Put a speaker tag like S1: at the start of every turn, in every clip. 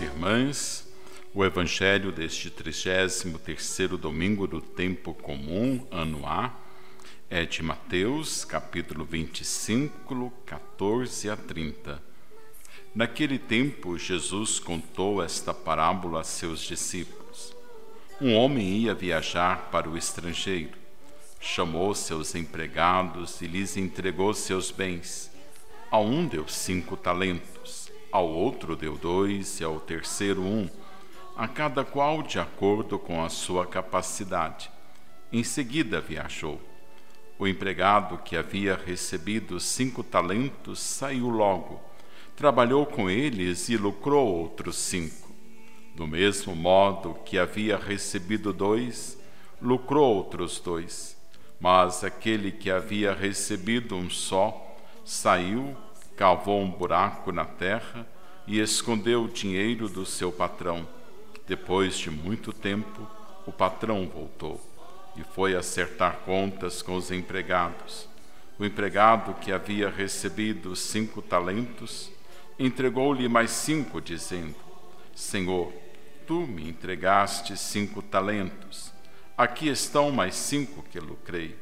S1: e irmãs, o Evangelho deste 33º domingo do tempo comum, ano A, é de Mateus, capítulo 25, 14 a 30. Naquele tempo, Jesus contou esta parábola a seus discípulos. Um homem ia viajar para o estrangeiro. Chamou seus empregados e lhes entregou seus bens. A um deu cinco talentos ao outro deu dois e ao terceiro um, a cada qual de acordo com a sua capacidade. Em seguida viajou. O empregado que havia recebido cinco talentos saiu logo, trabalhou com eles e lucrou outros cinco. Do mesmo modo que havia recebido dois, lucrou outros dois. Mas aquele que havia recebido um só saiu cavou um buraco na terra e escondeu o dinheiro do seu patrão. Depois de muito tempo, o patrão voltou e foi acertar contas com os empregados. O empregado que havia recebido cinco talentos entregou-lhe mais cinco, dizendo: Senhor, tu me entregaste cinco talentos. Aqui estão mais cinco que lucrei.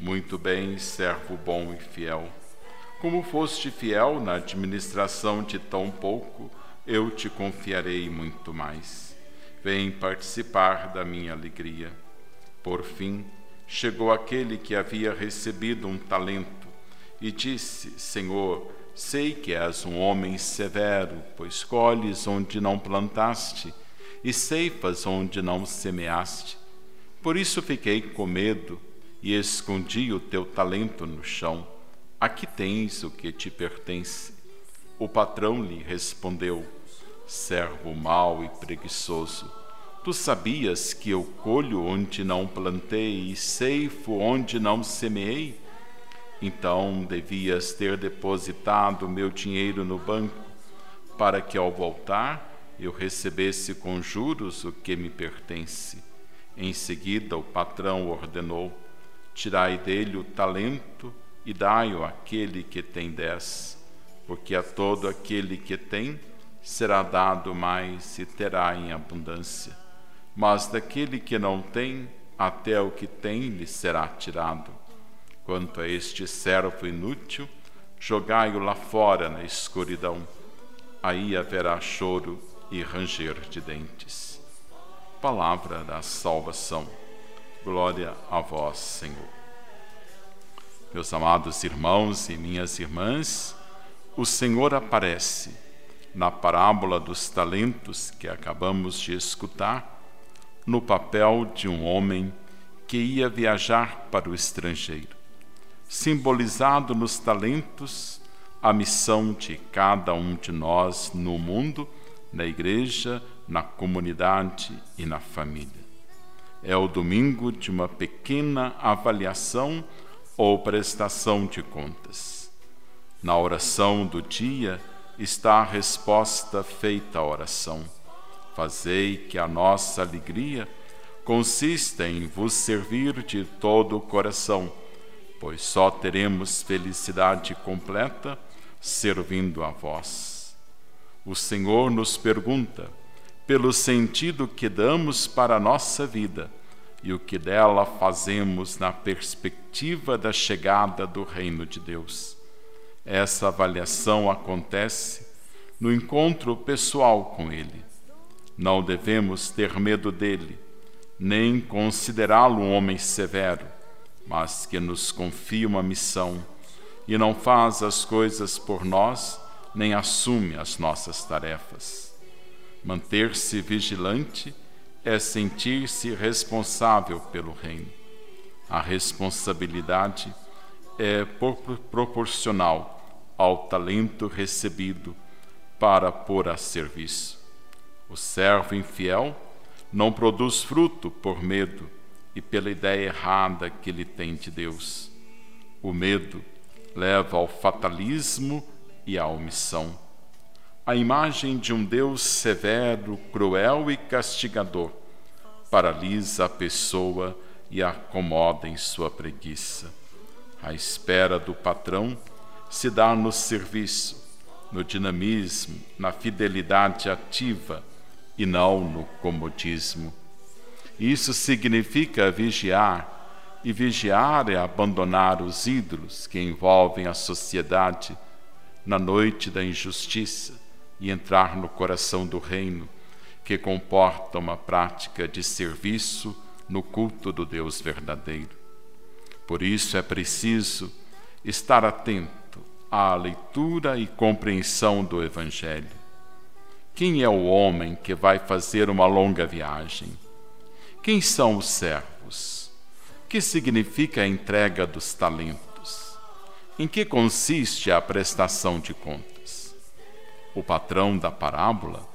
S1: muito bem, servo bom e fiel. Como foste fiel na administração de tão pouco, eu te confiarei muito mais. Vem participar da minha alegria. Por fim, chegou aquele que havia recebido um talento e disse: Senhor, sei que és um homem severo, pois colhes onde não plantaste e ceifas onde não semeaste. Por isso fiquei com medo e escondi o teu talento no chão. Aqui tens o que te pertence. O patrão lhe respondeu: Servo mau e preguiçoso, tu sabias que eu colho onde não plantei e ceifo onde não semeei? Então devias ter depositado meu dinheiro no banco, para que ao voltar eu recebesse com juros o que me pertence. Em seguida, o patrão ordenou: Tirai dele o talento e dai-o àquele que tem dez, porque a todo aquele que tem será dado mais e terá em abundância. Mas daquele que não tem, até o que tem lhe será tirado. Quanto a este servo inútil, jogai-o lá fora na escuridão. Aí haverá choro e ranger de dentes. Palavra da salvação. Glória a vós, Senhor. Meus amados irmãos e minhas irmãs, o Senhor aparece na parábola dos talentos que acabamos de escutar, no papel de um homem que ia viajar para o estrangeiro. Simbolizado nos talentos, a missão de cada um de nós no mundo, na igreja, na comunidade e na família é o domingo de uma pequena avaliação ou prestação de contas. Na oração do dia está a resposta feita à oração. Fazei que a nossa alegria consista em vos servir de todo o coração, pois só teremos felicidade completa servindo a vós. O Senhor nos pergunta: pelo sentido que damos para a nossa vida e o que dela fazemos na perspectiva da chegada do Reino de Deus. Essa avaliação acontece no encontro pessoal com Ele. Não devemos ter medo dele, nem considerá-lo um homem severo, mas que nos confia uma missão e não faz as coisas por nós, nem assume as nossas tarefas. Manter-se vigilante é sentir-se responsável pelo reino. A responsabilidade é proporcional ao talento recebido para pôr a serviço. O servo infiel não produz fruto por medo e pela ideia errada que ele tem de Deus. O medo leva ao fatalismo e à omissão. A imagem de um Deus severo, cruel e castigador paralisa a pessoa e a acomoda em sua preguiça. A espera do patrão se dá no serviço, no dinamismo, na fidelidade ativa e não no comodismo. Isso significa vigiar, e vigiar é abandonar os ídolos que envolvem a sociedade na noite da injustiça e entrar no coração do reino, que comporta uma prática de serviço no culto do Deus verdadeiro. Por isso é preciso estar atento à leitura e compreensão do Evangelho. Quem é o homem que vai fazer uma longa viagem? Quem são os servos? O que significa a entrega dos talentos? Em que consiste a prestação de contas? O patrão da parábola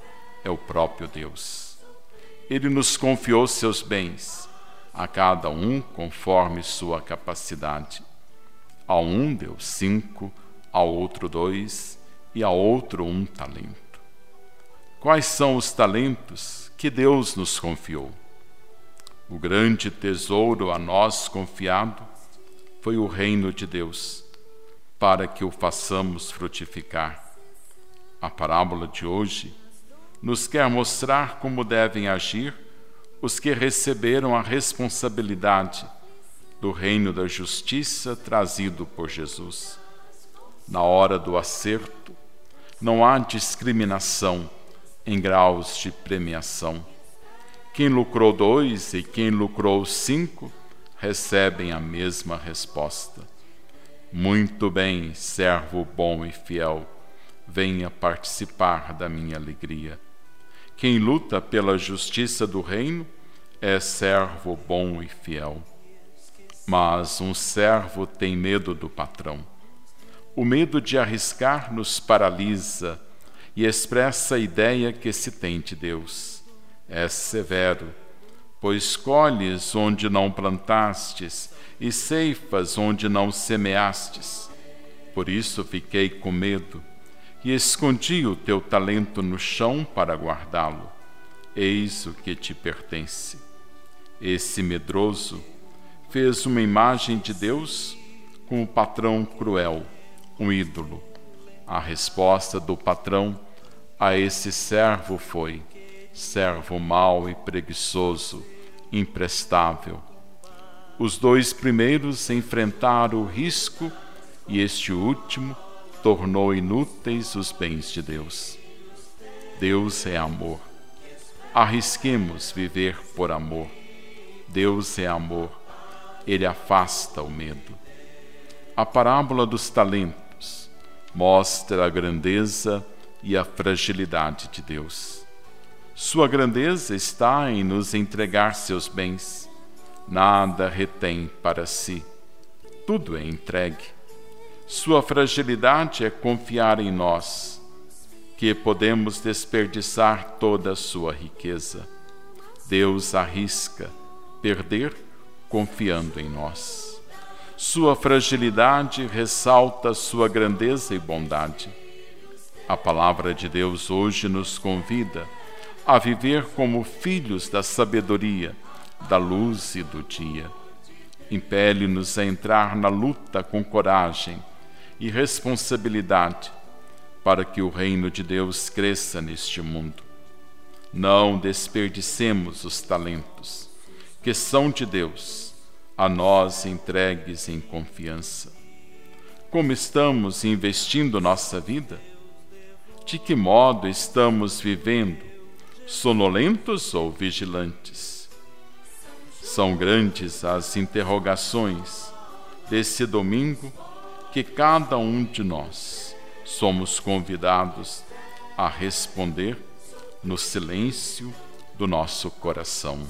S1: é o próprio Deus. Ele nos confiou seus bens, a cada um conforme sua capacidade. A um deu cinco, a outro dois e a outro um talento. Quais são os talentos que Deus nos confiou? O grande tesouro a nós confiado foi o reino de Deus, para que o façamos frutificar. A parábola de hoje nos quer mostrar como devem agir os que receberam a responsabilidade do reino da justiça trazido por Jesus. Na hora do acerto, não há discriminação em graus de premiação quem lucrou dois e quem lucrou cinco recebem a mesma resposta. Muito bem, servo bom e fiel, venha participar da minha alegria. Quem luta pela justiça do reino é servo bom e fiel. Mas um servo tem medo do patrão. O medo de arriscar nos paralisa e expressa a ideia que se tem de Deus é severo, pois colhes onde não plantastes e ceifas onde não semeastes. Por isso fiquei com medo e escondi o teu talento no chão para guardá-lo. Eis o que te pertence. Esse medroso fez uma imagem de Deus com o patrão cruel, um ídolo. A resposta do patrão a esse servo foi: servo mau e preguiçoso, imprestável. Os dois primeiros enfrentaram o risco e este último tornou inúteis os bens de Deus. Deus é amor. Arrisquemos viver por amor. Deus é amor. Ele afasta o medo. A parábola dos talentos mostra a grandeza e a fragilidade de Deus. Sua grandeza está em nos entregar seus bens. Nada retém para si. Tudo é entregue. Sua fragilidade é confiar em nós, que podemos desperdiçar toda a sua riqueza. Deus arrisca perder confiando em nós. Sua fragilidade ressalta sua grandeza e bondade. A palavra de Deus hoje nos convida a viver como filhos da sabedoria, da luz e do dia. Impele-nos a entrar na luta com coragem e responsabilidade para que o reino de Deus cresça neste mundo. Não desperdicemos os talentos que são de Deus, a nós entregues em confiança. Como estamos investindo nossa vida? De que modo estamos vivendo sonolentos ou vigilantes? São grandes as interrogações desse domingo que cada um de nós somos convidados a responder no silêncio do nosso coração.